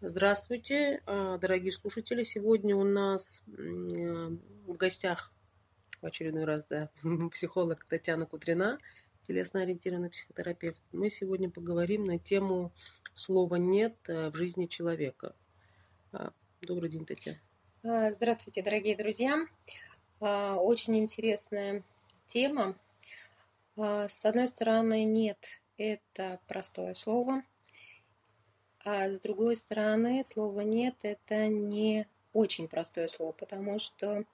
Здравствуйте, а, дорогие слушатели. Сегодня у нас в гостях в очередной раз, да, психолог Татьяна Кутрина, телесно-ориентированный психотерапевт. Мы сегодня поговорим на тему слова «нет» э, в жизни человека. А, добрый день, Татьяна. А, здравствуйте, дорогие друзья. Очень интересная тема. С одной стороны, «нет» – это простое слово – а с другой стороны, слово «нет» – это не очень простое слово, потому что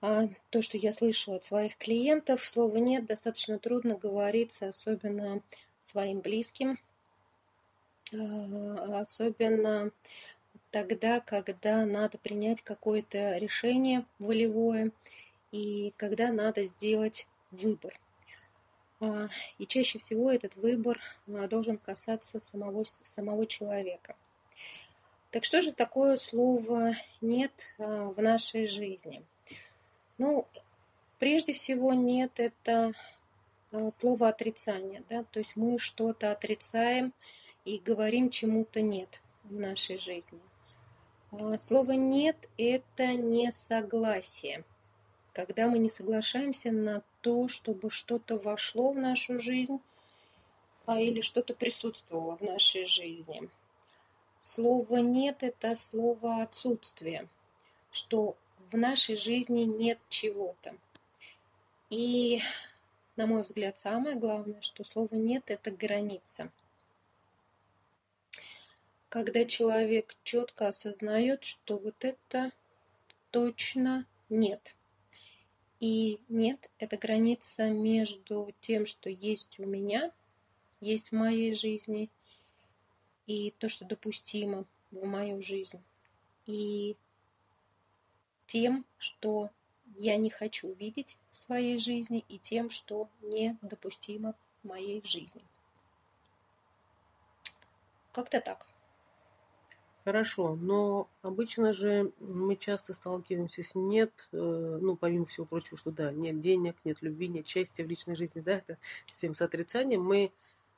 а, то, что я слышу от своих клиентов, слово «нет» достаточно трудно говорится, особенно своим близким, а, особенно тогда, когда надо принять какое-то решение волевое и когда надо сделать выбор – и чаще всего этот выбор а, должен касаться самого, самого человека. Так что же такое слово «нет» а, в нашей жизни? Ну, прежде всего «нет» – это слово отрицания, да, то есть мы что-то отрицаем и говорим чему-то «нет» в нашей жизни. Слово «нет» – это не согласие – когда мы не соглашаемся на то, чтобы что-то вошло в нашу жизнь а, или что-то присутствовало в нашей жизни. Слово «нет» – это слово «отсутствие», что в нашей жизни нет чего-то. И, на мой взгляд, самое главное, что слово «нет» – это граница. Когда человек четко осознает, что вот это точно нет – и нет, это граница между тем, что есть у меня, есть в моей жизни, и то, что допустимо в мою жизнь, и тем, что я не хочу видеть в своей жизни, и тем, что недопустимо в моей жизни. Как-то так. Хорошо, но обычно же мы часто сталкиваемся с нет, э, ну, помимо всего прочего, что да, нет денег, нет любви, нет счастья в личной жизни, да, это всем с отрицанием, мы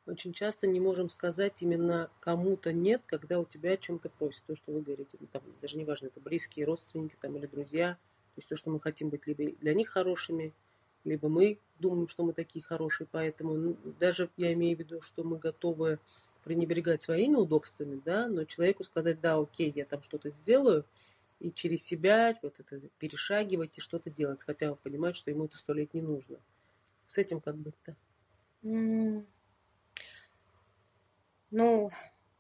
очень часто не можем сказать именно кому-то нет, когда у тебя о чем-то просят, то, что вы говорите, ну, там, даже неважно, это близкие, родственники там, или друзья, то есть то, что мы хотим быть либо для них хорошими, либо мы думаем, что мы такие хорошие, поэтому ну, даже я имею в виду, что мы готовы пренебрегать своими удобствами, да, но человеку сказать, да, окей, я там что-то сделаю, и через себя вот это перешагивать и что-то делать, хотя понимать, что ему это сто лет не нужно. С этим как быть-то? Ну,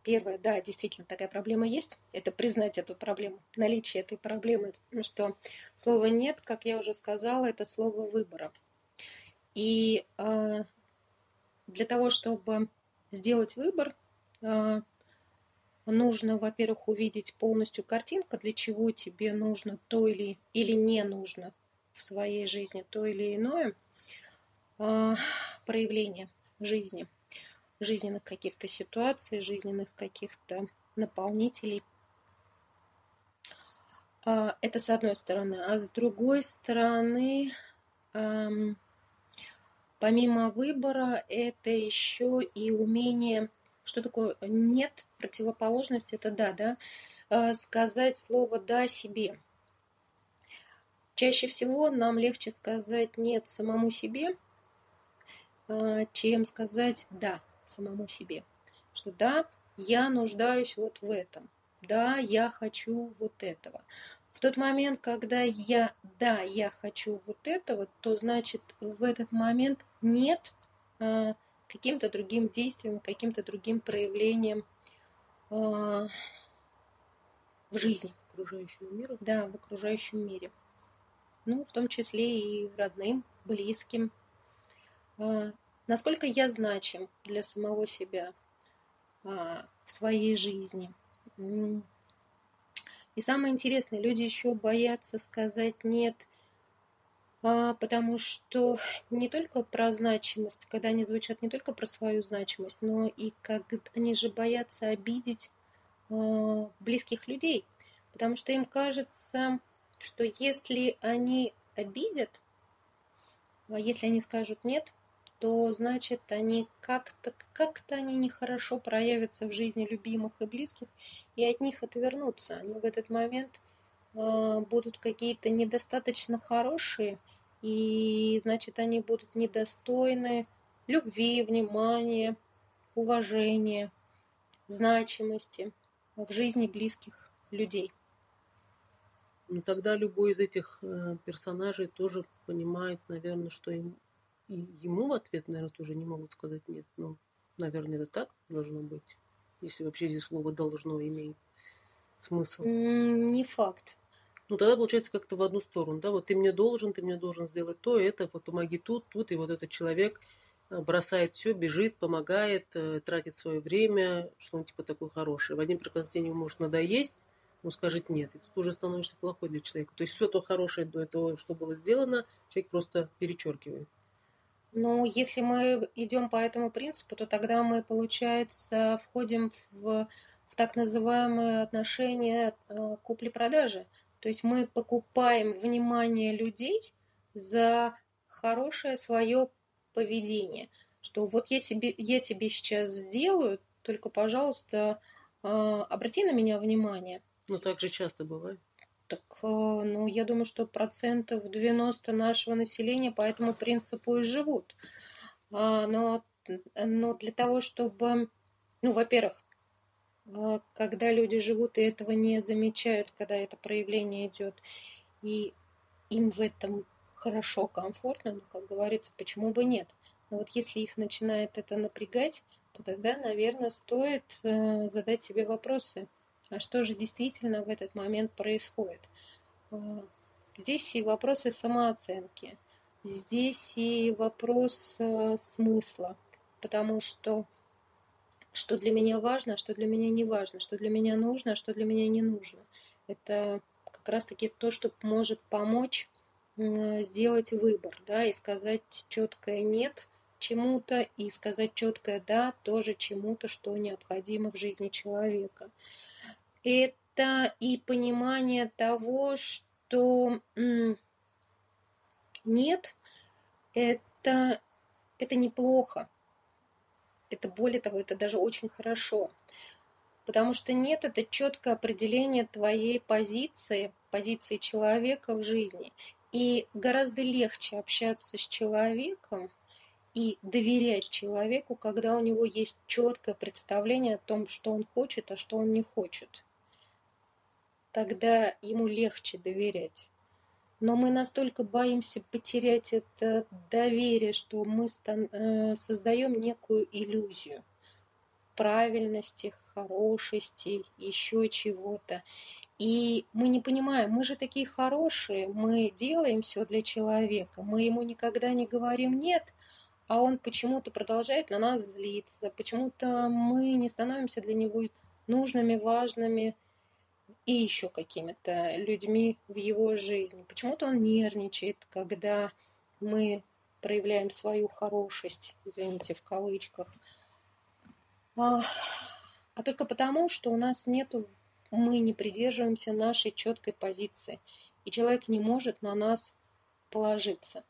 первое, да, действительно такая проблема есть. Это признать эту проблему, наличие этой проблемы. Ну что слово нет, как я уже сказала, это слово выбора. И э, для того, чтобы сделать выбор, а, нужно, во-первых, увидеть полностью картинку, для чего тебе нужно то или, или не нужно в своей жизни то или иное э, проявление жизни, жизненных каких-то ситуаций, жизненных каких-то наполнителей. Э, это с одной стороны. А с другой стороны, э, Помимо выбора, это еще и умение, что такое нет, противоположность, это да, да, а, сказать слово да себе. Чаще всего нам легче сказать нет самому себе, а, чем сказать да самому себе. Что да, я нуждаюсь вот в этом. Да, я хочу вот этого. В тот момент, когда я, да, я хочу вот этого, то значит в этот момент нет э, каким-то другим действием, каким-то другим проявлением э, в жизни. Окружающему миру? Да, в окружающем мире. Ну, в том числе и родным, близким. Э, насколько я значим для самого себя э, в своей жизни. И самое интересное, люди еще боятся сказать нет, а, потому что не только про значимость, когда они звучат не только про свою значимость, но и как они же боятся обидеть а, близких людей, потому что им кажется, что если они обидят, а если они скажут нет, то значит они как-то как-то они нехорошо проявятся в жизни любимых и близких, и от них отвернутся. Они в этот момент будут какие-то недостаточно хорошие, и значит они будут недостойны любви, внимания, уважения, значимости в жизни близких людей. Ну тогда любой из этих э, персонажей тоже понимает, наверное, что им и ему в ответ, наверное, тоже не могут сказать нет. Ну, наверное, это так должно быть, если вообще здесь слово должно имеет смысл. Не факт. Ну тогда получается как-то в одну сторону, да, вот ты мне должен, ты мне должен сделать то, это, вот помоги тут, тут, и вот этот человек э, бросает все, бежит, помогает, э, тратит свое время, что он типа такой хороший. В один прекрасный день ему может надоесть, ну, скажет нет. И тут уже становишься плохой для человека. То есть все то хорошее до этого, что было сделано, человек просто перечеркивает. Ну, если мы идем по этому принципу, то тогда мы, получается, входим в, в так называемые отношения э, купли-продажи. То есть мы покупаем внимание людей за хорошее свое поведение. Что вот я, себе, я тебе сейчас сделаю, только, пожалуйста, э, обрати на меня внимание. Ну, так же часто бывает. Так, э, ну, я думаю, что процентов 90 нашего населения по этому принципу и живут. А, но, но для того, чтобы, ну, во-первых, когда люди живут и этого не замечают, когда это проявление идет, и им в этом хорошо, комфортно, ну, как говорится, почему бы нет. Но вот если их начинает это напрягать, то тогда, наверное, стоит э, задать себе вопросы – а что же действительно в этот момент происходит. А, здесь и вопросы самооценки, здесь и вопрос э, смысла, потому что что для меня важно, а что для меня не важно, что для меня нужно, а что для меня не нужно. Это как раз-таки то, что может помочь сделать выбор, да, и сказать четкое нет чему-то, и сказать четкое да тоже чему-то, что необходимо в жизни человека это и понимание того, что нет, это, это неплохо. Это более того, это даже очень хорошо. Потому что нет, это четкое определение твоей позиции, позиции человека в жизни. И гораздо легче общаться с человеком и доверять человеку, когда у него есть четкое представление о том, что он хочет, а что он не хочет тогда ему легче доверять. Но мы настолько боимся потерять это доверие, что мы э, создаем некую иллюзию правильности, хорошести, еще чего-то. И мы не понимаем, мы же такие хорошие, мы делаем все для человека, мы ему никогда не говорим нет, а он почему-то продолжает на нас злиться, почему-то мы не становимся для него нужными, важными, и еще какими-то людьми в его жизни. Почему-то он нервничает, когда мы проявляем свою хорошесть, извините, в кавычках. А, а только потому, что у нас нету, мы не придерживаемся нашей четкой позиции. И человек не может на нас положиться.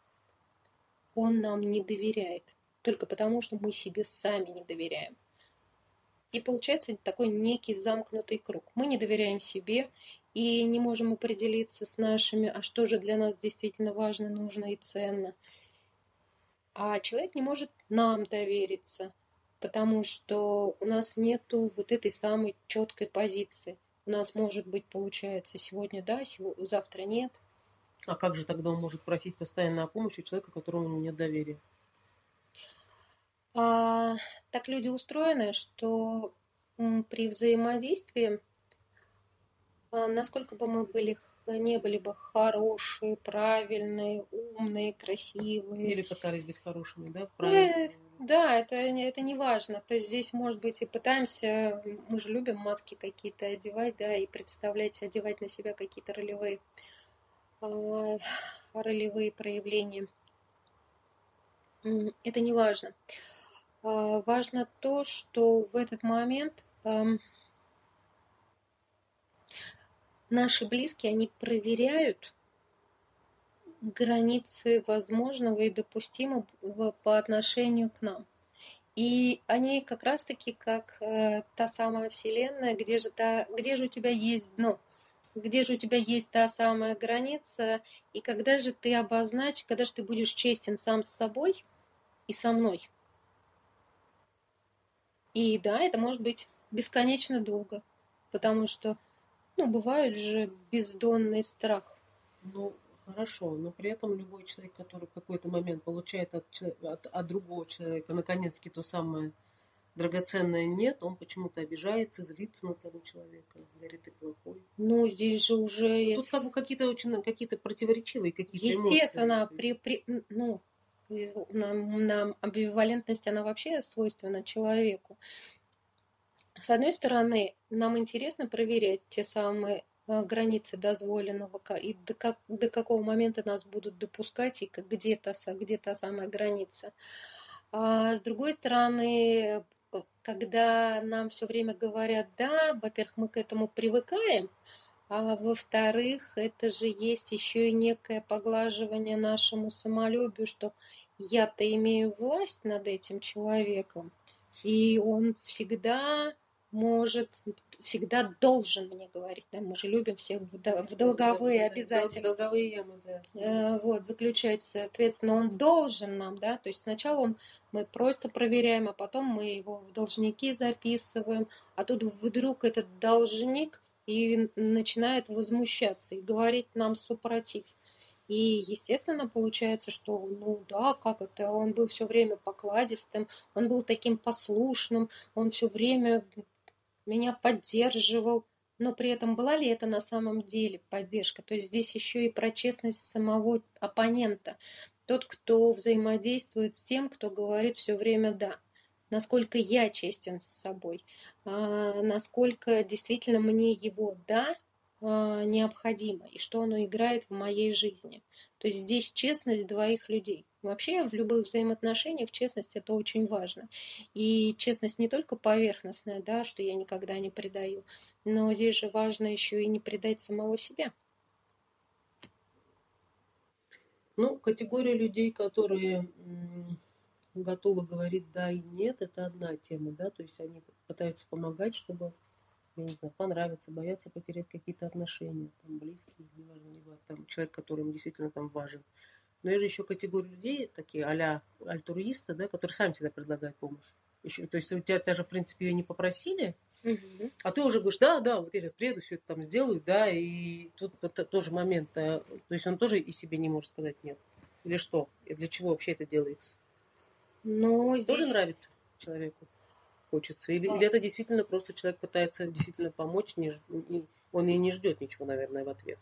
Он нам не доверяет. Только потому, что мы себе сами не доверяем. И получается такой некий замкнутый круг. Мы не доверяем себе и не можем определиться с нашими, а что же для нас действительно важно, нужно и ценно. А человек не может нам довериться, потому что у нас нету вот этой самой четкой позиции. У нас может быть, получается, сегодня да, сегодня, завтра нет. А как же тогда он может просить постоянно о помощи человека, которому нет доверия? А, так люди устроены, что при взаимодействии, а, насколько бы мы были не были бы хорошие, правильные, умные, красивые. Или пытались быть хорошими, да? Правильно. Да, это, это не важно. То есть здесь, может быть, и пытаемся, мы же любим маски какие-то одевать, да, и представлять, одевать на себя какие-то ролевые, э, ролевые проявления. Это не важно. А, важно то, что в этот момент наши близкие, они проверяют границы возможного и допустимого по отношению к нам. И они как раз-таки как э, та самая Вселенная, где же, та, где же у тебя есть дно, где же у тебя есть та самая граница, и когда же ты обозначишь, когда же ты будешь честен сам с собой и со мной. И да, это может быть бесконечно долго, потому что, ну, бывает же бездонный страх. Ну, хорошо, но при этом любой человек, который в какой-то момент получает от, от, от другого человека наконец-таки то самое драгоценное нет, он почему-то обижается, злится на того человека, говорит, ты плохой. Ну, здесь же уже... Тут как бы какие-то очень какие-то противоречивые какие-то Естественно, эмоции. при, при, ну, нам, нам амбивалентность, она вообще свойственна человеку. С одной стороны, нам интересно проверять те самые э, границы дозволенного и до, как, до какого момента нас будут допускать и где та, где та самая граница. А с другой стороны, э, когда нам все время говорят «да», во-первых, мы к этому привыкаем, а во-вторых, это же есть еще и некое поглаживание нашему самолюбию, что я-то имею власть над этим человеком, и он всегда может, всегда должен мне говорить, да, мы же любим всех в долговые да, обязательства. Долговые ямы, да. Э, вот, заключать, соответственно, он должен нам, да, то есть сначала он, мы просто проверяем, а потом мы его в должники записываем, а тут вдруг этот должник и начинает возмущаться и говорить нам супротив. И, естественно, получается, что, ну да, как это, он был все время покладистым, он был таким послушным, он все время меня поддерживал, но при этом была ли это на самом деле поддержка? То есть здесь еще и про честность самого оппонента. Тот, кто взаимодействует с тем, кто говорит все время «да». Насколько я честен с собой, а, насколько действительно мне его «да» необходимо и что оно играет в моей жизни. То есть здесь честность двоих людей. Вообще в любых взаимоотношениях честность это очень важно. И честность не только поверхностная, да, что я никогда не предаю, но здесь же важно еще и не предать самого себя. Ну, категория людей, которые готовы говорить да и нет, это одна тема, да, то есть они пытаются помогать, чтобы я не знаю, понравится, боятся потерять какие-то отношения, там, близкие, неважно, либо там человек, который им действительно там важен. Но есть же еще категория людей, такие а-ля альтруисты, да, которые сами всегда предлагают помощь. Еще, то есть у тебя даже, в принципе, ее не попросили, угу. а ты уже говоришь, да, да, вот я сейчас приеду, все это там сделаю, да, и тут вот, тоже момент, а, то есть он тоже и себе не может сказать нет. Или что? И для чего вообще это делается? Но здесь... Тоже нравится человеку? Хочется. Или, а. или это действительно просто человек пытается действительно помочь, не, не, он и не ждет ничего, наверное, в ответ.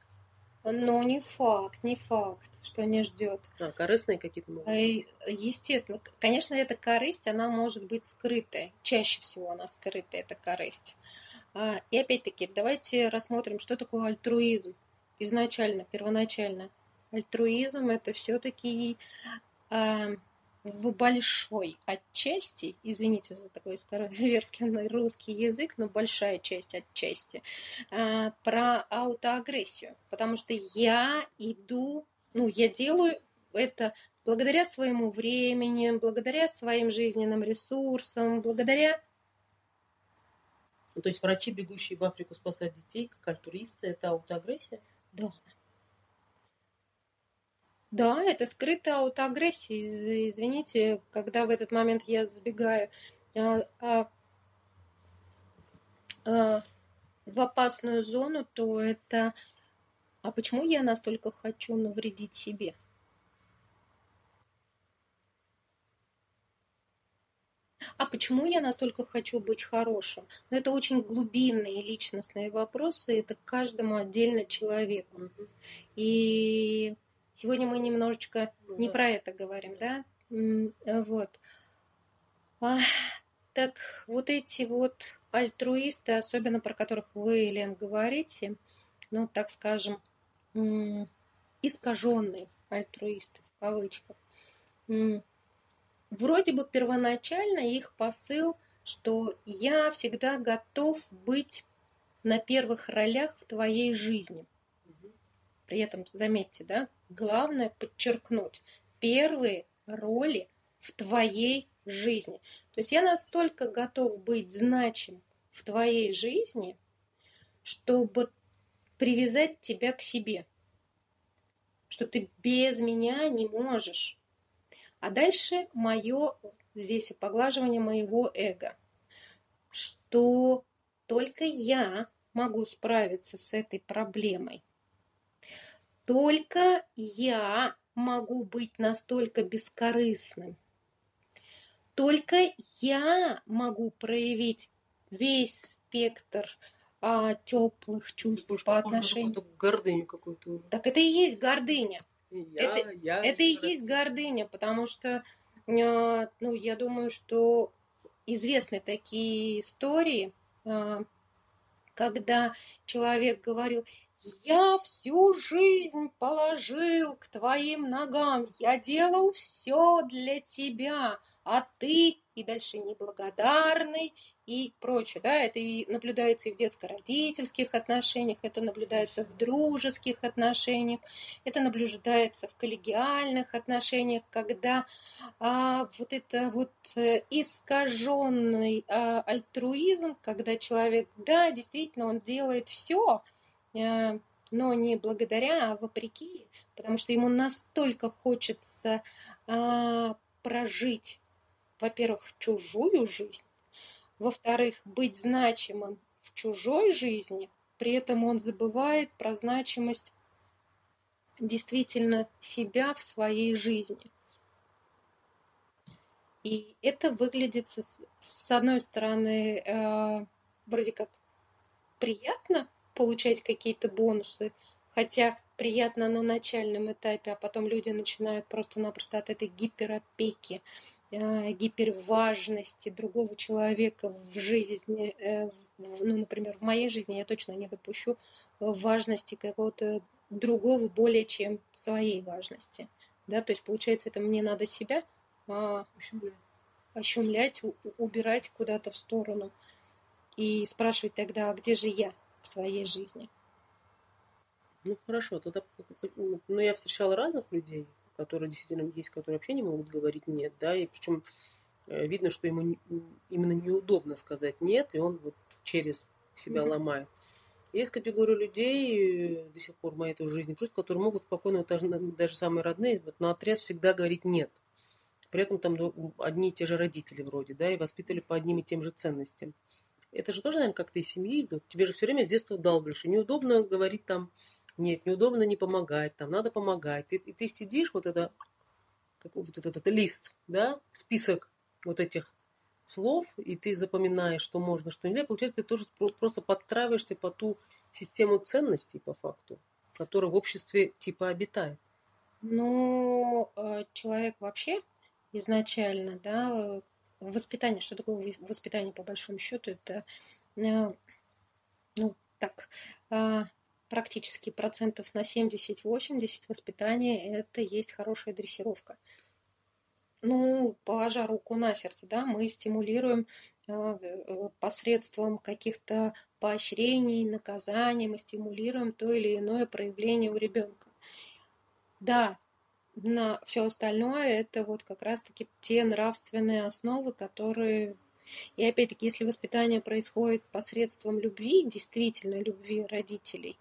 Но не факт, не факт, что не ждет. А, корыстные какие-то могут быть. Естественно, конечно, эта корысть, она может быть скрытая. Чаще всего она скрытая, эта корысть. А, и опять-таки, давайте рассмотрим, что такое альтруизм. Изначально, первоначально. Альтруизм это все-таки а, в большой отчасти, извините за такой скороговоркенный русский язык, но большая часть отчасти, а, про аутоагрессию. Потому что я иду, ну, я делаю это благодаря своему времени, благодаря своим жизненным ресурсам, благодаря ну, то есть врачи, бегущие в Африку спасать детей, как альтуристы, это аутоагрессия? Да. Да, это скрытая аутоагрессия. Извините, когда в этот момент я сбегаю а, а, а, в опасную зону, то это... А почему я настолько хочу навредить себе? А почему я настолько хочу быть хорошим? Но ну, это очень глубинные личностные вопросы, это каждому отдельно человеку. И Сегодня мы немножечко ну, не про это говорим, да? Вот. А, так вот эти вот альтруисты, особенно про которых вы, Лен, говорите, ну, так скажем, искаженные альтруисты в кавычках. Вроде бы первоначально их посыл, что я всегда готов быть на первых ролях в твоей жизни. При этом, заметьте, да, главное подчеркнуть, первые роли в твоей жизни. То есть я настолько готов быть значим в твоей жизни, чтобы привязать тебя к себе, что ты без меня не можешь. А дальше мое здесь поглаживание моего эго, что только я могу справиться с этой проблемой. Только я могу быть настолько бескорыстным. Только я могу проявить весь спектр а, теплых чувств Больше по отношению. гордыню какую-то. Так это и есть гордыня. Я, это я это и есть гордыня, потому что, а, ну, я думаю, что известны такие истории, а, когда человек говорил, я всю жизнь положил к твоим ногам, я делал все для тебя, а ты и дальше неблагодарный и прочее. Да? Это и наблюдается и в детско-родительских отношениях, это наблюдается в дружеских отношениях, это наблюдается в коллегиальных отношениях, когда а, вот это вот э, искаженный а, альтруизм, когда человек, да, действительно, он делает все, но не благодаря, а вопреки, потому что ему настолько хочется а, прожить во-первых, чужую жизнь, во-вторых, быть значимым в чужой жизни, при этом он забывает про значимость действительно себя в своей жизни. И это выглядит с, с одной стороны э, вроде как приятно получать какие-то бонусы, хотя приятно на начальном этапе, а потом люди начинают просто-напросто от этой гиперопеки Э, гиперважности другого человека в жизни, э, ну, например, в моей жизни я точно не допущу важности какого-то другого более чем своей важности. Да, то есть, получается, это мне надо себя а, ощумлять, убирать куда-то в сторону и спрашивать тогда, а где же я в своей жизни? Ну хорошо, тогда ну, я встречала разных людей, которые действительно есть, которые вообще не могут говорить нет, да, и причем э, видно, что ему именно неудобно сказать нет, и он вот через себя mm-hmm. ломает. Есть категория людей, э, до сих пор в моей тоже жизни, просто, которые могут спокойно, вот даже, даже самые родные, вот на отряд всегда говорить нет. При этом там одни и те же родители вроде, да, и воспитывали по одним и тем же ценностям. Это же тоже, наверное, как-то из семьи идут. Тебе же все время с детства долбишь. И неудобно говорить там нет, неудобно не помогать, там надо помогать. Ты, и ты сидишь, вот это, как, вот этот, этот лист, да, список вот этих слов, и ты запоминаешь, что можно, что нельзя. Получается, ты тоже просто подстраиваешься по ту систему ценностей, по факту, которая в обществе типа обитает. Ну, э, человек вообще изначально, да, воспитание, что такое воспитание по большому счету, это, э, ну, так, а, практически процентов на 70-80 воспитания это есть хорошая дрессировка. Ну, положа руку на сердце, да, мы стимулируем э, э, посредством каких-то поощрений, наказаний, мы стимулируем то или иное проявление у ребенка. Да, на все остальное это вот как раз-таки те нравственные основы, которые и опять-таки, если воспитание происходит посредством любви, действительно любви родителей,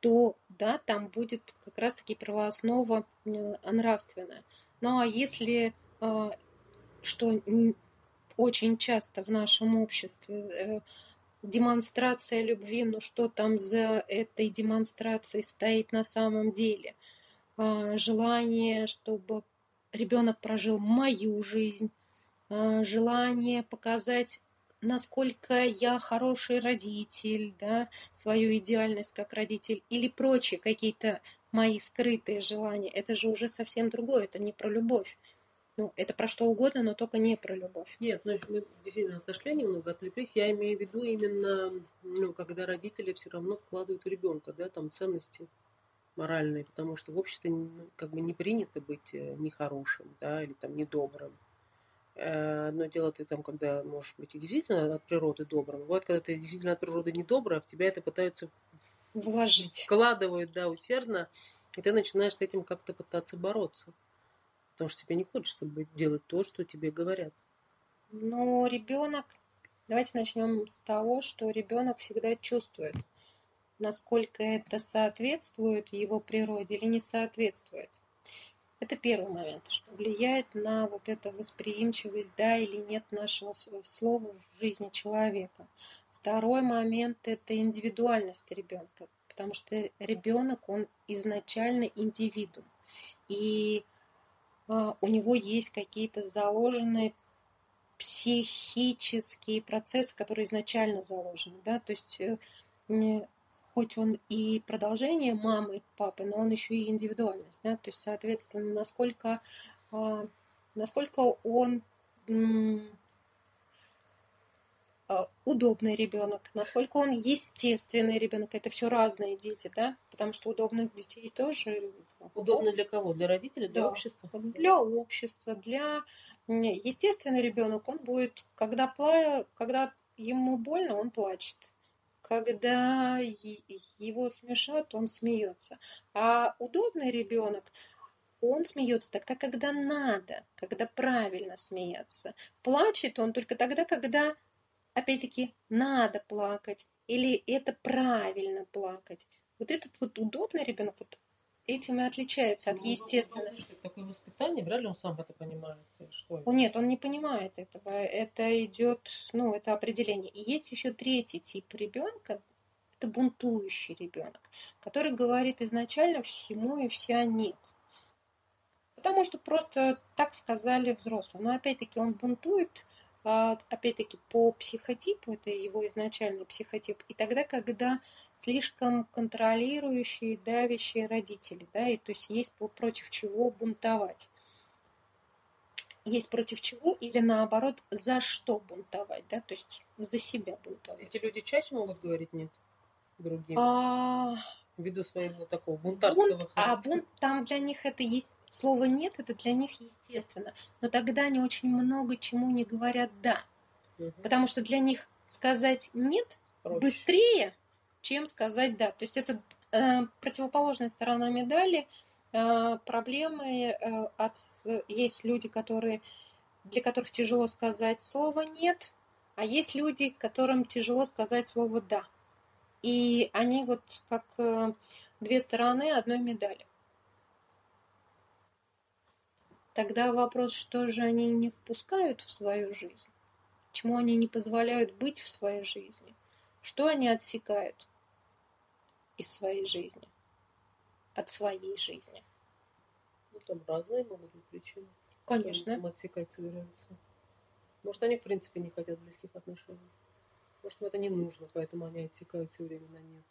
то да, там будет как раз-таки правооснова э, нравственная. Ну а если, э, что очень часто в нашем обществе, э, демонстрация любви, ну что там за этой демонстрацией стоит на самом деле? Желание, чтобы ребенок прожил мою жизнь, желание показать насколько я хороший родитель, да, свою идеальность как родитель или прочие какие-то мои скрытые желания, это же уже совсем другое, это не про любовь. Ну, это про что угодно, но только не про любовь. Нет, ну, мы действительно отошли немного, отвлеклись. Я имею в виду именно, ну, когда родители все равно вкладывают в ребенка, да, там ценности моральные, потому что в обществе ну, как бы не принято быть э, нехорошим, да, или там недобрым. Э, одно дело ты там, когда можешь быть и действительно от природы добрым. Вот когда ты действительно от природы недобрый, а в тебя это пытаются вложить. Вкладывают, да, усердно. И ты начинаешь с этим как-то пытаться бороться. Потому что тебе не хочется делать то, что тебе говорят. Но ребенок, давайте начнем с того, что ребенок всегда чувствует, насколько это соответствует его природе или не соответствует. Это первый момент, что влияет на вот эту восприимчивость, да или нет нашего слова в жизни человека. Второй момент – это индивидуальность ребенка, потому что ребенок, он изначально индивидуум. И а, у него есть какие-то заложенные психические процессы, которые изначально заложены, да, то есть э, хоть он и продолжение мамы, папы, но он еще и индивидуальность, да, то есть, соответственно, насколько, а, насколько он а, удобный ребенок, насколько он естественный ребенок. Это все разные дети, да? Потому что удобных детей тоже. Удобно для кого? Для родителей, для да, общества? Для общества, для естественный ребенок, он будет, когда, пла... когда ему больно, он плачет. Когда его смешат, он смеется. А удобный ребенок, он смеется тогда, когда надо, когда правильно смеяться. Плачет он только тогда, когда опять-таки, надо плакать, или это правильно плакать. Вот этот вот удобный ребенок вот этим и отличается от ну, естественного. Ну, такое воспитание, вряд ли он сам это понимает. Что это? Нет, он не понимает этого. Это идет, ну, это определение. И есть еще третий тип ребенка, это бунтующий ребенок, который говорит изначально всему и вся нет. Потому что просто так сказали взрослые. Но опять-таки он бунтует опять-таки, по психотипу, это его изначальный психотип, и тогда, когда слишком контролирующие, давящие родители, да, и то есть есть против чего бунтовать. Есть против чего или наоборот, за что бунтовать, да, то есть за себя бунтовать. Эти люди чаще могут говорить нет другим? А... Ввиду своего такого бунтарского бунт, А бунт, там для них это есть Слово «нет» — это для них естественно. Но тогда они очень много чему не говорят «да». Угу. Потому что для них сказать «нет» Проще. быстрее, чем сказать «да». То есть это э, противоположная сторона медали. Э, проблемы э, от... Есть люди, которые, для которых тяжело сказать слово «нет», а есть люди, которым тяжело сказать слово «да». И они вот как э, две стороны одной медали. Тогда вопрос, что же они не впускают в свою жизнь? Чему они не позволяют быть в своей жизни? Что они отсекают из своей жизни? От своей жизни? Ну, там разные могут быть причины. Конечно. Там отсекать собираются. Может, они, в принципе, не хотят близких отношений. Может, им это не нужно, поэтому они отсекают все время на нет.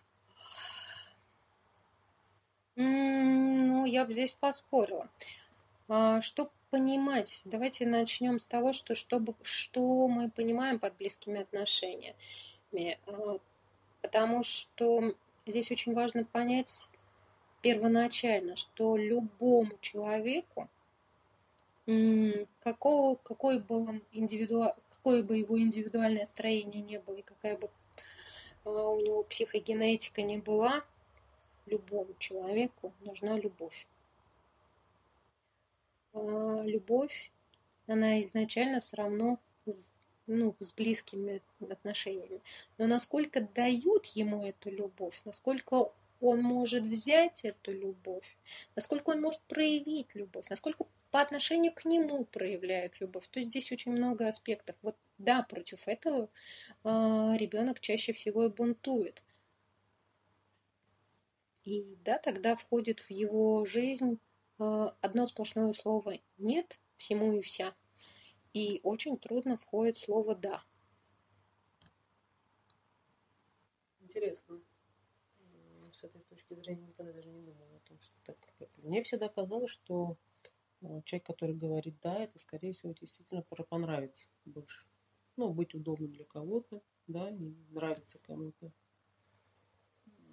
Ну, я бы здесь поспорила. А, что понимать? Давайте начнем с того, что, чтобы, что мы понимаем под близкими отношениями. А, потому что здесь очень важно понять первоначально, что любому человеку, какого, какой бы он индивиду, какое бы его индивидуальное строение не было и какая бы а, у него психогенетика не была, любому человеку нужна любовь. А, любовь, она изначально все равно с, ну, с близкими отношениями. Но насколько дают ему эту любовь, насколько он может взять эту любовь, насколько он может проявить любовь, насколько по отношению к нему проявляет любовь. То есть здесь очень много аспектов. Вот да, против этого э, ребенок чаще всего и бунтует. И да, тогда входит в его жизнь одно сплошное слово «нет» всему и вся. И очень трудно входит слово «да». Интересно. С этой точки зрения никогда даже не думала о том, что так. Мне всегда казалось, что э, человек, который говорит «да», это, скорее всего, действительно понравится больше. Ну, быть удобным для кого-то, да, и нравится кому-то.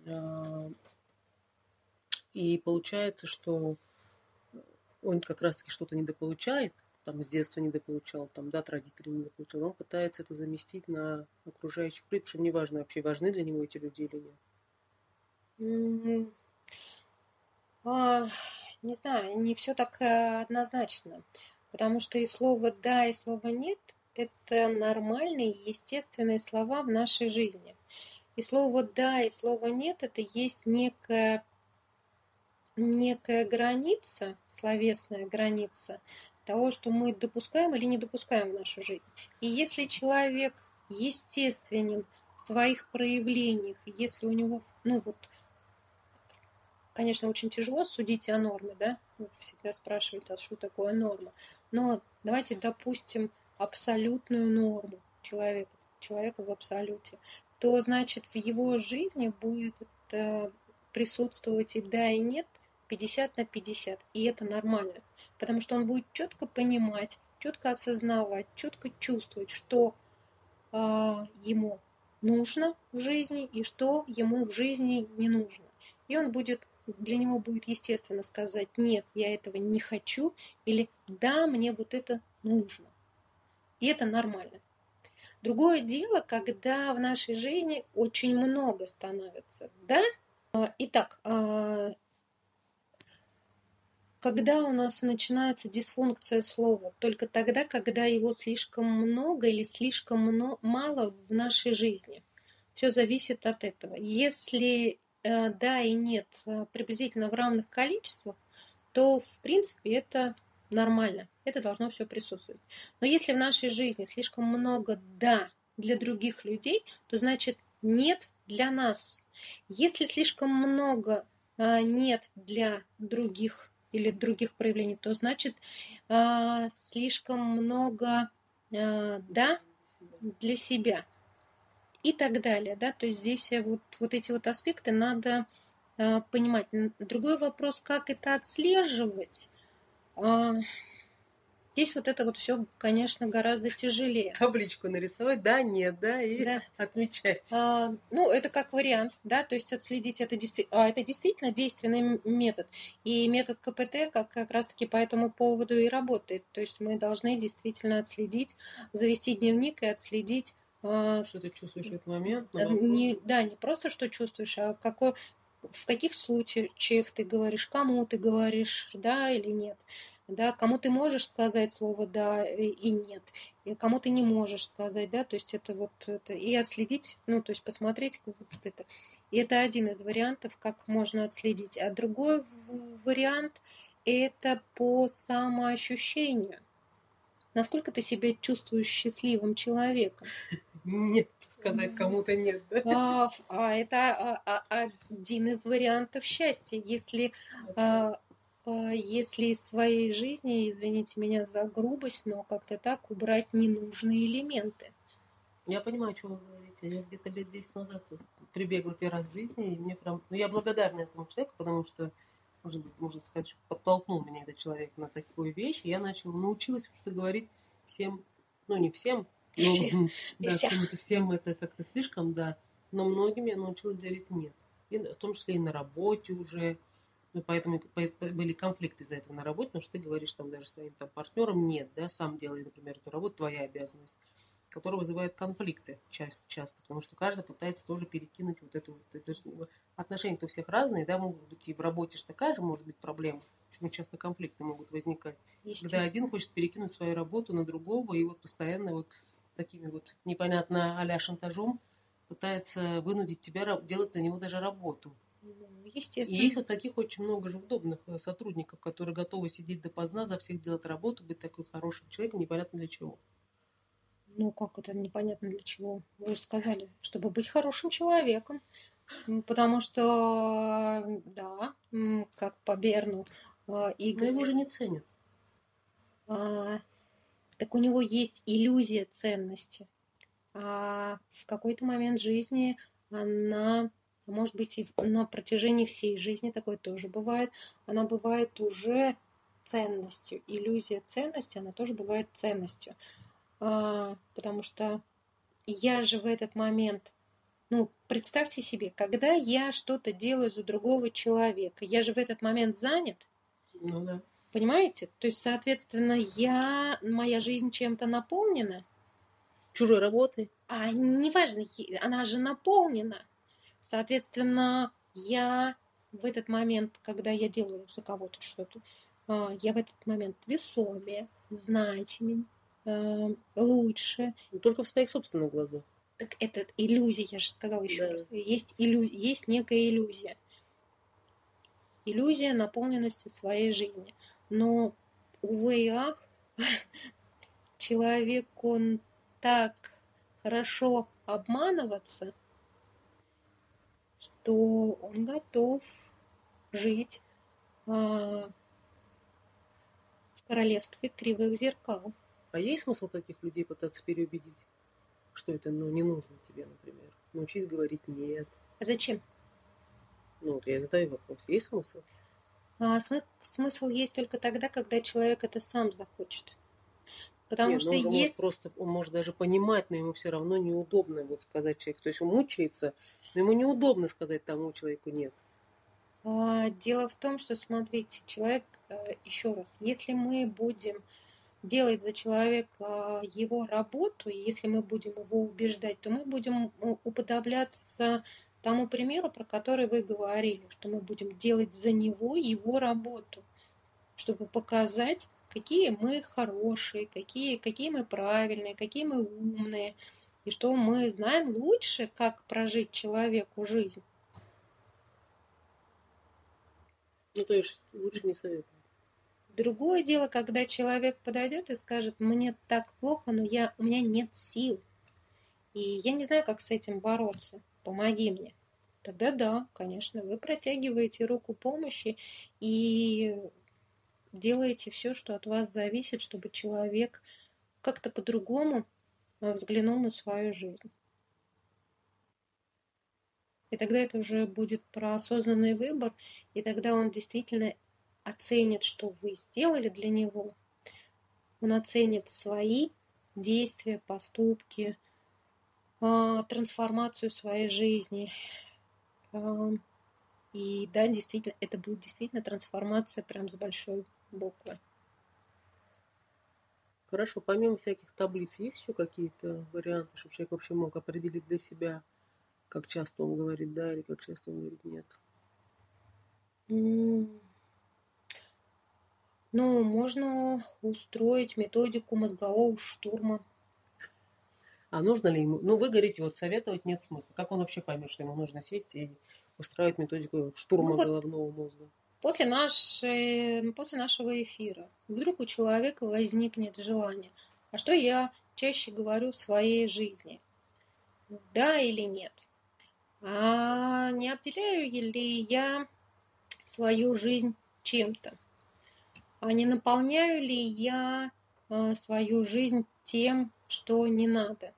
А, и получается, что он как раз-таки что-то недополучает, там с детства недополучал, там, да, от родителей недополучал, он пытается это заместить на окружающих людей, причем неважно, вообще важны для него эти люди или нет. А, не знаю, не все так э, однозначно. Потому что и слово «да», и слово «нет» – это нормальные, естественные слова в нашей жизни. И слово «да» и слово «нет» – это есть некая, некая граница, словесная граница того, что мы допускаем или не допускаем в нашу жизнь. И если человек естественен в своих проявлениях, если у него, ну вот, конечно, очень тяжело судить о норме, да, всегда спрашиваете, а что такое норма, но давайте допустим абсолютную норму человека, человека в абсолюте, то значит в его жизни будет это присутствовать и да, и нет 50 на 50, и это нормально, потому что он будет четко понимать, четко осознавать, четко чувствовать, что э, ему нужно в жизни и что ему в жизни не нужно. И он будет для него будет естественно сказать «нет, я этого не хочу» или «да, мне вот это нужно». И это нормально. Другое дело, когда в нашей жизни очень много становится «да». Итак, а, когда у нас начинается дисфункция слова? Только тогда, когда его слишком много или слишком мало в нашей жизни. Все зависит от этого. Если Э, да и нет э, приблизительно в равных количествах, то в принципе это нормально. Это должно все присутствовать. Но если в нашей жизни слишком много да для других людей, то значит нет для нас. Если слишком много а, нет для других или других проявлений, то значит а, слишком много а, да для себя и так далее. Да? То есть здесь э, вот, вот эти вот аспекты надо э, понимать. Другой вопрос, как это отслеживать. Э, здесь вот это вот все, конечно, гораздо тяжелее. Табличку нарисовать, да, нет, да, и да. отмечать. А, ну, это как вариант, да, то есть отследить это, действи... а, это действительно действенный метод. И метод КПТ как, как раз-таки по этому поводу и работает. То есть мы должны действительно отследить, завести дневник и отследить а, что ты чувствуешь в этот момент? Э, не, да, не просто что чувствуешь, а какой, в каких случаях ты говоришь, кому ты говоришь, да или нет. Да, кому ты можешь сказать слово да и нет, и кому ты не можешь сказать, да, то есть это вот это, и отследить, ну, то есть посмотреть вот это. И это один из вариантов, как можно отследить. А другой вариант это по самоощущению. Насколько ты себя чувствуешь счастливым человеком? Нет, сказать кому-то нет, да? А, а это а, а, один из вариантов счастья. Если, а, а, если из своей жизни, извините меня за грубость, но как-то так убрать ненужные элементы. Я понимаю, о чем вы говорите. Я где-то лет 10 назад прибегла первый раз в жизни, и мне прям... Ну, я благодарна этому человеку, потому что может быть, можно сказать, что подтолкнул меня этот человек на такую вещь, и я начала, научилась просто говорить всем, ну не всем, но, всем, да, всем всем это как-то слишком, да, но многим я научилась говорить нет. И, в том числе и на работе уже, ну, поэтому были конфликты из-за этого на работе, потому что ты говоришь там даже своим там партнерам нет, да, сам делай, например, эту работу, твоя обязанность который вызывает конфликты часто, часто, потому что каждый пытается тоже перекинуть вот эту вот, это отношения у всех разные, да, могут быть и в работе же такая же может быть проблема, почему часто конфликты могут возникать, когда один хочет перекинуть свою работу на другого и вот постоянно вот такими вот непонятно а шантажом пытается вынудить тебя делать за него даже работу. Ну, естественно. И есть вот таких очень много же удобных э, сотрудников, которые готовы сидеть допоздна, за всех делать работу, быть такой хорошим человеком, непонятно для чего. Ну, как это непонятно для чего? Вы же сказали, чтобы быть хорошим человеком. Потому что, да, как по Берну, Игорь... Но его же не ценят. А, так у него есть иллюзия ценности. А в какой-то момент жизни она, может быть, и на протяжении всей жизни такое тоже бывает, она бывает уже ценностью. Иллюзия ценности, она тоже бывает ценностью. А, потому что я же в этот момент, ну, представьте себе, когда я что-то делаю за другого человека, я же в этот момент занят. Ну да. Понимаете? То есть, соответственно, я, моя жизнь чем-то наполнена. Чужой работой. А неважно, она же наполнена. Соответственно, я в этот момент, когда я делаю за кого-то что-то, а, я в этот момент весомее, значимее, а, лучше. Но только в своих собственных глазах. Так это иллюзия, я же сказала еще Да. раз. Есть, иллю... есть некая иллюзия. Иллюзия наполненности своей жизни. Но, увы и ах, человек, он так хорошо обманываться, что он готов жить а, в королевстве кривых зеркал. А есть смысл таких людей пытаться переубедить? Что это ну, не нужно тебе, например? Научись говорить нет. А зачем? Ну, вот я задаю вопрос. Есть смысл? А, смы- смысл есть только тогда, когда человек это сам захочет. Потому Нет, что ну, он же может есть... просто, он может даже понимать, но ему все равно неудобно вот сказать человеку. То есть он мучается, но ему неудобно сказать тому человеку нет. А, Дело в том, что, смотрите, человек, э, еще раз, если мы будем делать за человека его работу, и если мы будем его убеждать, то мы будем э, уподобляться тому примеру, про который вы говорили, что мы будем делать за него его работу, чтобы показать, какие мы хорошие, какие, какие мы правильные, какие мы умные, и что мы знаем лучше, как прожить человеку жизнь. Ну, то есть лучше не советую. Другое дело, когда человек подойдет и скажет, мне так плохо, но я, у меня нет сил. И я не знаю, как с этим бороться. Помоги мне. Тогда да, конечно, вы протягиваете руку помощи и делаете все, что от вас зависит, чтобы человек как-то по-другому э, взглянул на свою жизнь. И тогда это уже будет про осознанный выбор, и тогда он действительно оценит, что вы сделали для него. Он оценит свои действия, поступки, а, трансформацию своей жизни. И да, действительно, это будет действительно трансформация прям с большой буквы. Хорошо, помимо всяких таблиц, есть еще какие-то варианты, чтобы человек вообще мог определить для себя, как часто он говорит да или как часто он говорит нет? Ну, можно устроить методику мозгового штурма. А нужно ли ему? Ну, вы говорите, вот советовать нет смысла. Как он вообще поймет, что ему нужно сесть и устраивать методику штурма Ну, вот головного мозга? После, нашей, после нашего эфира вдруг у человека возникнет желание. А что я чаще говорю в своей жизни? Да или нет? А не обделяю ли я свою жизнь чем-то? А не наполняю ли я э, свою жизнь тем, что не надо?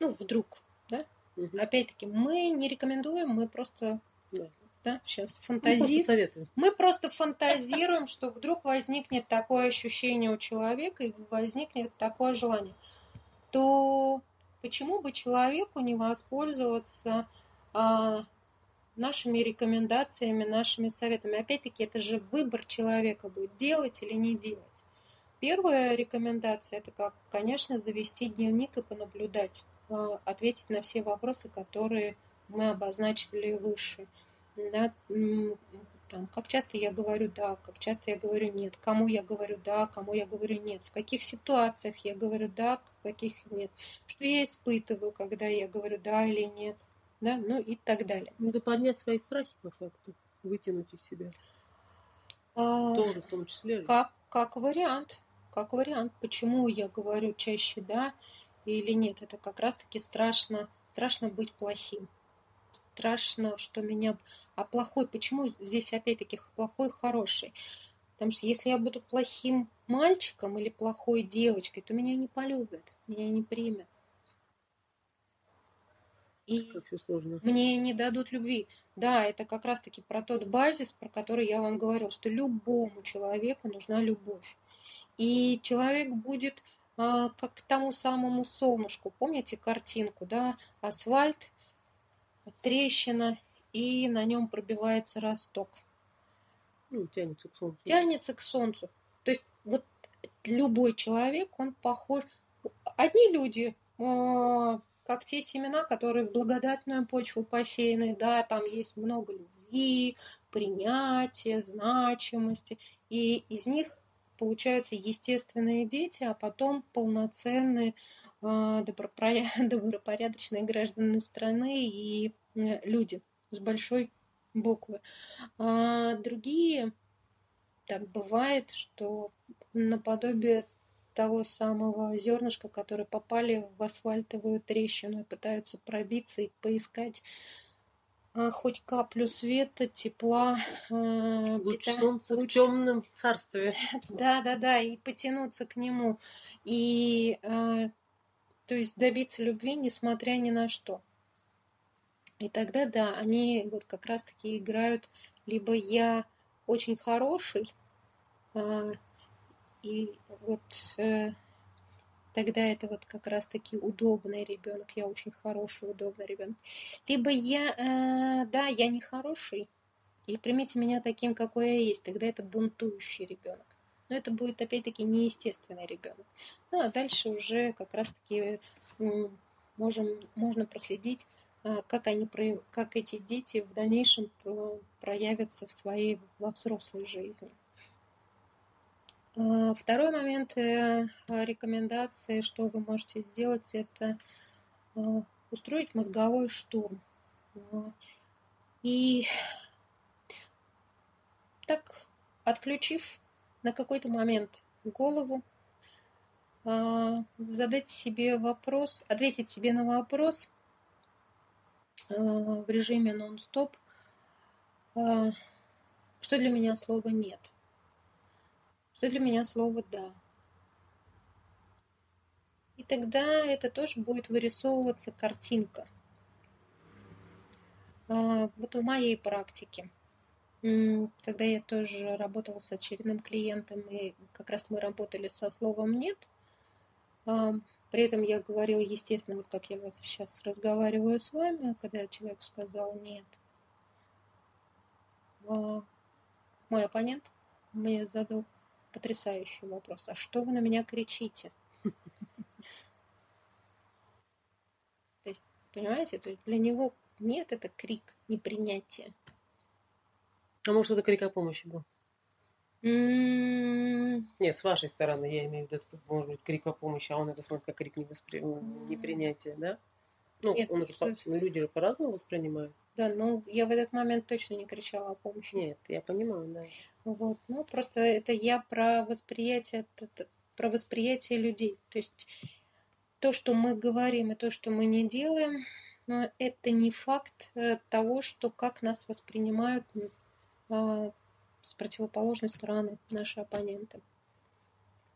Ну, вдруг, да? Мгм. Опять-таки, мы не рекомендуем, мы просто Да. Да, сейчас Ну, фантазируем. советую. Мы просто фантазируем, что вдруг возникнет такое ощущение у человека и возникнет такое желание. То почему бы человеку не воспользоваться а, нашими рекомендациями, нашими советами? Опять-таки, это же выбор человека будет делать или не делать. Первая рекомендация это как, конечно, завести дневник и понаблюдать, а, ответить на все вопросы, которые мы обозначили выше. Да, м, там, как часто я говорю да, как часто я говорю нет, кому я говорю да, кому я говорю нет, в каких ситуациях я говорю да, в каких нет, что я испытываю, когда я говорю да или нет, да, ну и так далее. Надо поднять свои страхи по факту, вытянуть из себя. А, Тоже в том числе. же. Как, как вариант, как вариант, почему я говорю чаще да или нет, это как раз-таки страшно, страшно быть плохим. Страшно, что меня... А плохой, почему здесь опять-таки плохой, хороший? Потому что если я буду плохим мальчиком или плохой девочкой, то меня не полюбят, меня не примут. И сложно. мне не дадут любви. Да, это как раз-таки про тот базис, про который я вам говорил, что любому человеку нужна любовь. И человек будет а, как к тому самому солнышку. Помните картинку, да? Асфальт, трещина, и на нем пробивается росток. Ну, тянется к солнцу. Тянется к солнцу. То есть вот любой человек, он похож... Одни люди, а, как те семена, которые в благодатную почву посеяны, да, там есть много любви, любви, принятия, значимости. И из них получаются естественные дети, а потом полноценные а, добропорядочные граждане страны и э, люди с большой буквы. А другие, так бывает, что наподобие того самого зернышка, которые попали в асфальтовую трещину и пытаются пробиться и поискать хоть каплю света, тепла. А, луч пита... солнца луч... в темном царстве. Да, да, да, и потянуться к нему. И а, то есть добиться любви, несмотря ни на что. И тогда, да, они вот как раз-таки играют либо я очень хороший, а, и вот э, тогда это вот как раз-таки удобный ребенок, я очень хороший, удобный ребенок. Либо я, э, да, я не хороший, и примите меня таким, какой я есть, тогда это бунтующий ребенок. Но это будет опять-таки неестественный ребенок. Ну а дальше уже как раз-таки можем, можно проследить, а, как, они, как эти дети в дальнейшем проявятся в своей во взрослой жизни. А, второй момент э, рекомендации, что вы можете сделать, это а, устроить мозговой штурм. А, и так, отключив на какой-то момент голову, задать себе вопрос, ответить себе на вопрос в режиме нон-стоп, что для меня слова «нет» что для меня слово «да». И тогда это тоже будет вырисовываться картинка. А, вот в моей практике, когда я тоже работала с очередным клиентом, и как раз мы работали со словом «нет», а, при этом я говорила, естественно, вот как я вот сейчас разговариваю с вами, когда человек сказал «нет», а, мой оппонент мне задал потрясающий вопрос. А что вы на меня кричите? То есть, понимаете, то есть для него нет, это крик, непринятие. А может, это крик о помощи был? М-м. Нет, с вашей стороны, я имею в виду, это может быть крик о помощи, а он это смотрит как крик невоспри... непринятия, да? Ну, Нет, он же, ну, люди же по-разному воспринимают. Да, ну я в этот момент точно не кричала о помощи. Нет, я понимаю, да. Вот, ну просто это я про восприятие, про восприятие людей. То есть то, что мы говорим и то, что мы не делаем, это не факт э, того, что как нас воспринимают а, с противоположной стороны наши оппоненты.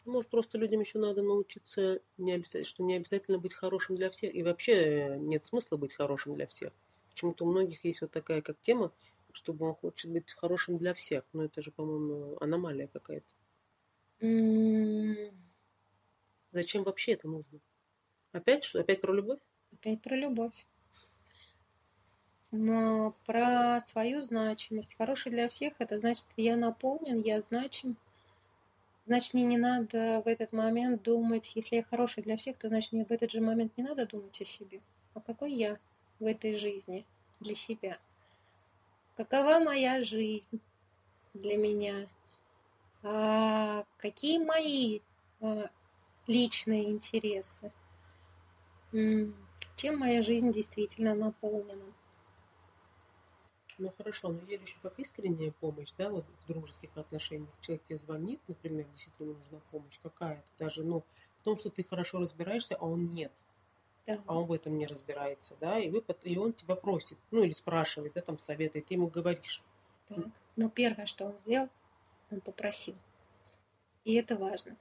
Может, просто людям еще надо научиться, не обязательно, что не обязательно быть хорошим для всех. И вообще э, нет смысла быть хорошим для всех. Почему-то у многих есть вот такая как тема, чтобы он хочет быть хорошим для всех. Но это же, по-моему, аномалия какая-то. Mm. Зачем вообще это нужно? Опять что? Опять про любовь? Опять про любовь. Но про свою значимость. Хороший для всех, это значит, я наполнен, я значим. Значит, мне не надо в этот момент думать, если я хороший для всех, то значит, мне в этот же момент не надо думать о себе. А какой я в этой жизни для себя? Какова моя жизнь для меня? А какие мои а, личные интересы? Чем моя жизнь действительно наполнена? Ну хорошо, но есть еще как искренняя помощь, да, вот в дружеских отношениях. Человек тебе звонит, например, действительно нужна помощь какая-то, даже, ну, в том, что ты хорошо разбираешься, а он нет. Да. А он в этом не разбирается, да, и, вы, и он тебя просит, ну, или спрашивает, да, там, совета, и ты ему говоришь. Так. Но первое, что он сделал, он попросил. И это важно.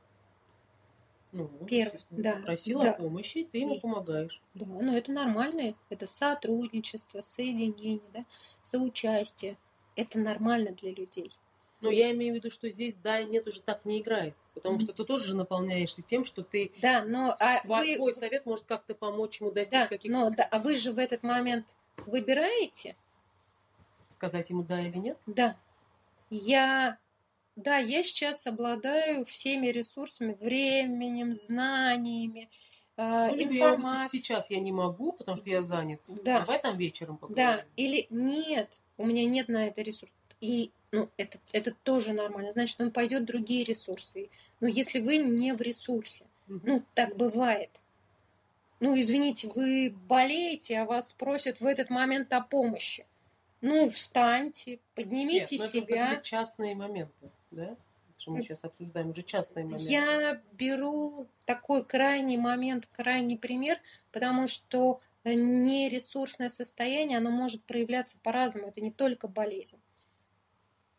Ну, Первый, да. Просила да. помощи, ты ему и, помогаешь. Да, но это нормально. Это сотрудничество, соединение, да, соучастие. Это нормально для людей. Но я имею в виду, что здесь да и нет уже так не играет. Потому mm-hmm. что ты тоже же наполняешься тем, что ты... Да, но... А твой, вы... твой совет может как-то помочь ему достичь да, каких-то... Но, да, а вы же в этот момент выбираете? Сказать ему да или нет? Да. Я да, я сейчас обладаю всеми ресурсами, временем, знаниями, э, ну, информацией. Сейчас я не могу, потому что я занят. Да. А в этом вечером поговорим. Да, или нет, у меня нет на это ресурса. И ну, это, это тоже нормально. Значит, он пойдет в другие ресурсы. Но если вы не в ресурсе, ну, так бывает. Ну, извините, вы болеете, а вас просят в этот момент о помощи. Ну, встаньте, поднимите Нет, себя. Это частные моменты, да? что мы сейчас обсуждаем уже частные моменты. Я беру такой крайний момент, крайний пример, потому что нересурсное состояние, оно может проявляться по-разному. Это не только болезнь.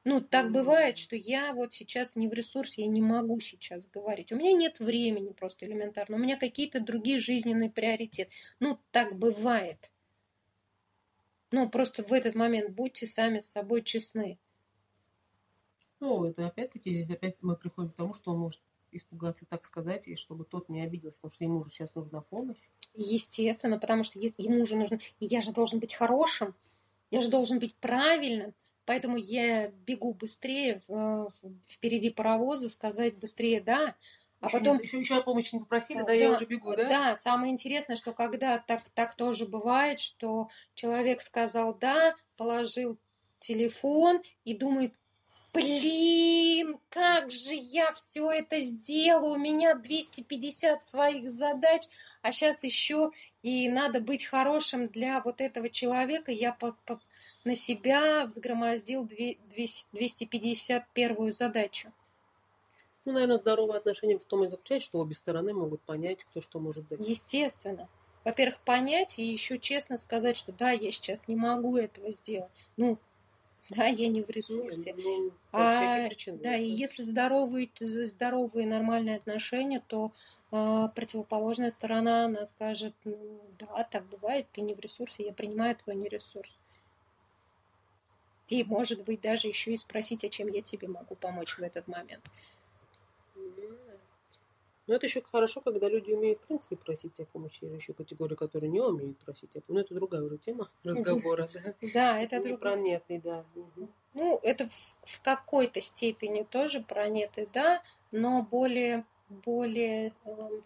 Ну, так бывает, что я вот сейчас не в ресурсе, я не могу сейчас говорить. У меня нет времени просто элементарно. У меня какие-то другие жизненные приоритеты. Ну, так бывает. Ну, просто в этот момент будьте сами с собой честны. Ну, это опять-таки, здесь опять мы приходим к тому, что он может испугаться, так сказать, и чтобы тот не обиделся, потому что ему же сейчас нужна помощь. Естественно, потому что ему же нужно... Я же должен быть хорошим, я же должен быть правильным, поэтому я бегу быстрее впереди паровоза, сказать быстрее «да», а еще потом... Не, еще, еще о помощи не попросили, да, да, я уже бегу, да? Да, самое интересное, что когда так, так тоже бывает, что человек сказал «да», положил телефон и думает, блин, как же я все это сделаю, у меня 250 своих задач, а сейчас еще и надо быть хорошим для вот этого человека. Я по, по, на себя взгромоздил 251 задачу. Ну, наверное, здоровое отношение в том и заключается, что обе стороны могут понять, кто что может дать. Естественно. Во-первых, понять и еще честно сказать, что да, я сейчас не могу этого сделать. Ну, да, я не в ресурсе. Ну, а, причин, да, и если здоровые, здоровые нормальные отношения, то а, противоположная сторона, она скажет, ну да, так бывает, ты не в ресурсе, я принимаю твой нересурс. И, может быть, даже еще и спросить, а чем я тебе могу помочь в этот момент. Но это еще хорошо, когда люди умеют, в принципе, просить о помощи, или еще категории, которые не умеют просить о помощи. Но это другая уже тема разговора, да? Это другая. Про нет и да. Ну, это в какой-то степени тоже про нет и да, но более, более, эм,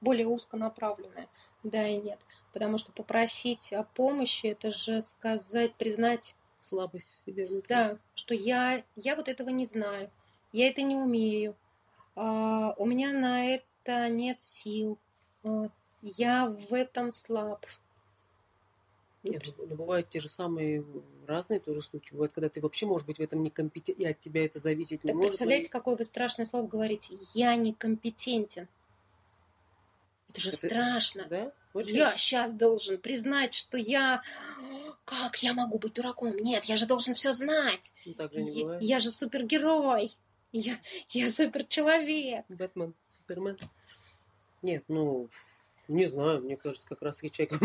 более узконаправленное, да и нет. Потому что попросить о помощи, это же сказать, признать слабость себе. Да, что я, я вот этого не знаю, я это не умею, а, у меня на это нет сил, я в этом слаб. Нет, ну, ну, бывают те же самые разные тоже случаи. Бывает, когда ты вообще можешь быть в этом некомпетентен, и от тебя это зависеть не так может. Представляете, быть. какое вы страшное слово говорите? Я некомпетентен. Это же это, страшно. Да? Очень. Я сейчас должен признать, что я... Как я могу быть дураком? Нет, я же должен все знать. Ну, так же не я, бывает. я же супергерой. Я, я суперчеловек. Бэтмен, Супермен. Нет, ну, не знаю, мне кажется, как раз таки человек...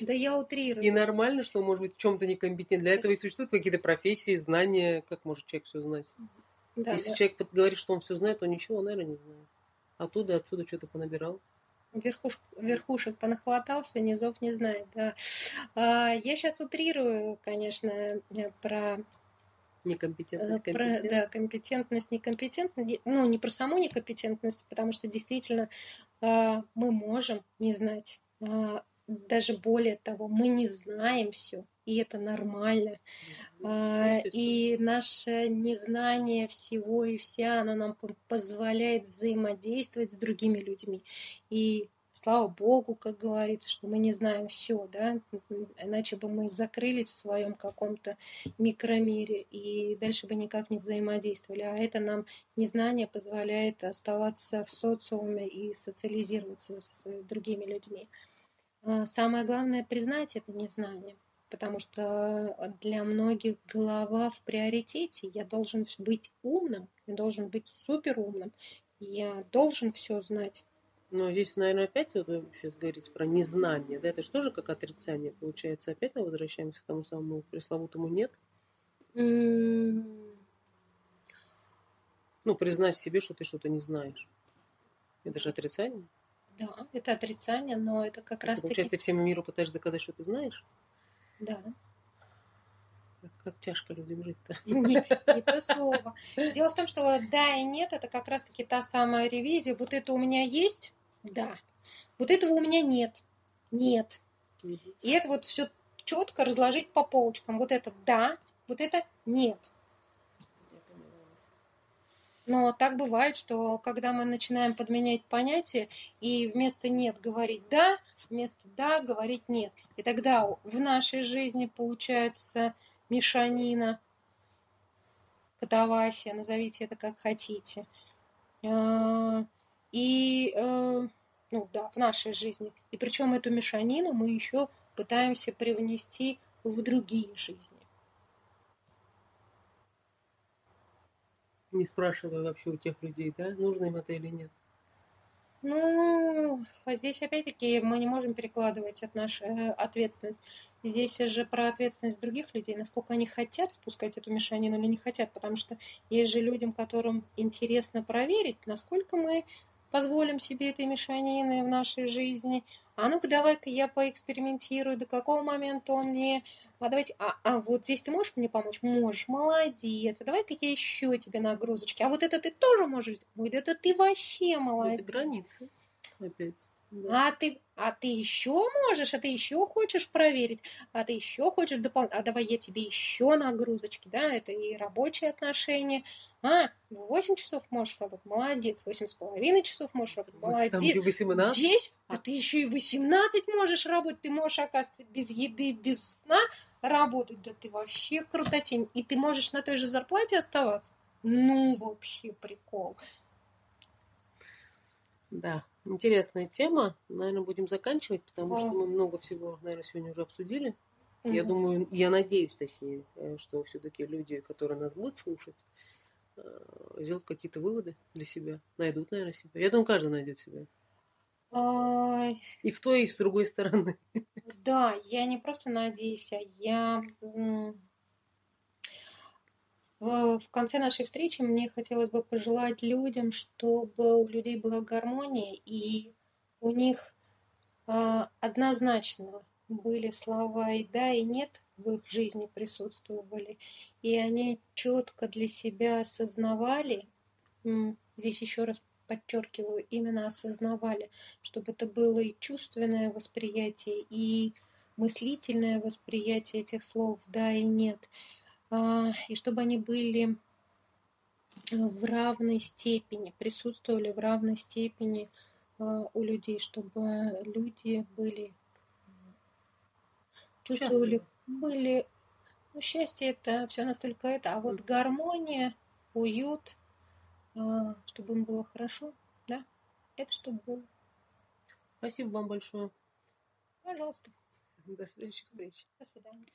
Да я утрирую. И нормально, что может быть в чем-то некомпетент. Для этого и существуют какие-то профессии, знания, как может человек все знать. Да, Если да. человек говорит, что он все знает, то ничего, наверное, не знает. Оттуда, отсюда что-то понабирал. Верхуш, верхушек понахватался, низов не знает, да. А, я сейчас утрирую, конечно, э, про Некомпетентность, э, Про, да, компетентность, некомпетентность. Ну, не про саму некомпетентность, потому что действительно э, мы можем не знать. Э, даже более того, мы не знаем все, и это нормально. Ну, и наше незнание всего и вся, оно нам позволяет взаимодействовать с другими людьми. И слава богу, как говорится, что мы не знаем все, да, иначе бы мы закрылись в своем каком-то микромире и дальше бы никак не взаимодействовали. А это нам незнание позволяет оставаться в социуме и социализироваться с другими людьми. А самое главное признать это незнание, потому что для многих голова в приоритете. Я должен быть умным, я должен быть суперумным, я должен все знать. Но здесь, наверное, опять вот вы сейчас говорите про незнание, да, это же тоже как отрицание получается. Опять мы возвращаемся к тому самому пресловутому «нет». Mm. Ну, признать себе, что ты что-то не знаешь. Это же отрицание. Да, это отрицание, но это как раз Получается, таки... ты всему миру пытаешься доказать, что ты знаешь? Да. Как, как тяжко людям жить-то. Не, не то слово. Дело в том, что да и нет, это как раз-таки та самая ревизия. Вот это у меня есть, да. Вот этого у меня нет. Нет. И это вот все четко разложить по полочкам. Вот это да, вот это нет. Но так бывает, что когда мы начинаем подменять понятия и вместо нет говорить да, вместо да говорить нет. И тогда в нашей жизни получается мешанина, катавасия, назовите это как хотите. А, и, э, ну да, в нашей жизни. И причем эту мешанину мы еще пытаемся привнести в другие жизни. Не спрашивая вообще у тех людей, да, нужно им это или нет. Ну, а здесь опять-таки мы не можем перекладывать от нашей э, ответственность. Здесь же про ответственность других людей, насколько они хотят впускать эту мешанину или не хотят, потому что есть же людям, которым интересно проверить, насколько мы позволим себе этой мешанины в нашей жизни. А ну-ка давай-ка я поэкспериментирую, до какого момента он мне а давайте, а, а вот здесь ты можешь мне помочь? Можешь, молодец. А давай-ка я еще тебе нагрузочки. А вот это ты тоже можешь? Ой, это ты вообще молодец. Это границы опять. Да. А ты, а ты еще можешь, а ты еще хочешь проверить, а ты еще хочешь дополнить, а давай я тебе еще нагрузочки, да, это и рабочие отношения. А, 8 часов можешь работать, молодец, восемь с половиной часов можешь работать, молодец. Там 18. Здесь, а ты еще и 18 можешь работать, ты можешь, оказывается, без еды, без сна работать, да ты вообще крутотень, и ты можешь на той же зарплате оставаться. Ну, вообще прикол. Да, интересная тема. Наверное, будем заканчивать, потому что мы много всего, наверное, сегодня уже обсудили. Угу. Я думаю, я надеюсь, точнее, э, что все-таки люди, которые нас будут слушать, э, сделают какие-то выводы для себя, найдут, наверное, себя. Я думаю, каждый найдет себя. И в той, и с другой стороны. Да, я не просто надеюсь, а я в конце нашей встречи мне хотелось бы пожелать людям, чтобы у людей была гармония, и у них э, однозначно были слова и да, и нет в их жизни присутствовали, и они четко для себя осознавали, здесь еще раз подчеркиваю, именно осознавали, чтобы это было и чувственное восприятие, и мыслительное восприятие этих слов да и нет. А, и чтобы они были в равной степени, присутствовали в равной степени а, у людей, чтобы люди были чувствовали, Счастливы. были, ну, счастье это все настолько это, а вот гармония, уют, а, чтобы им было хорошо, да, это чтобы было. Спасибо вам большое. Пожалуйста. До следующих встреч. До свидания.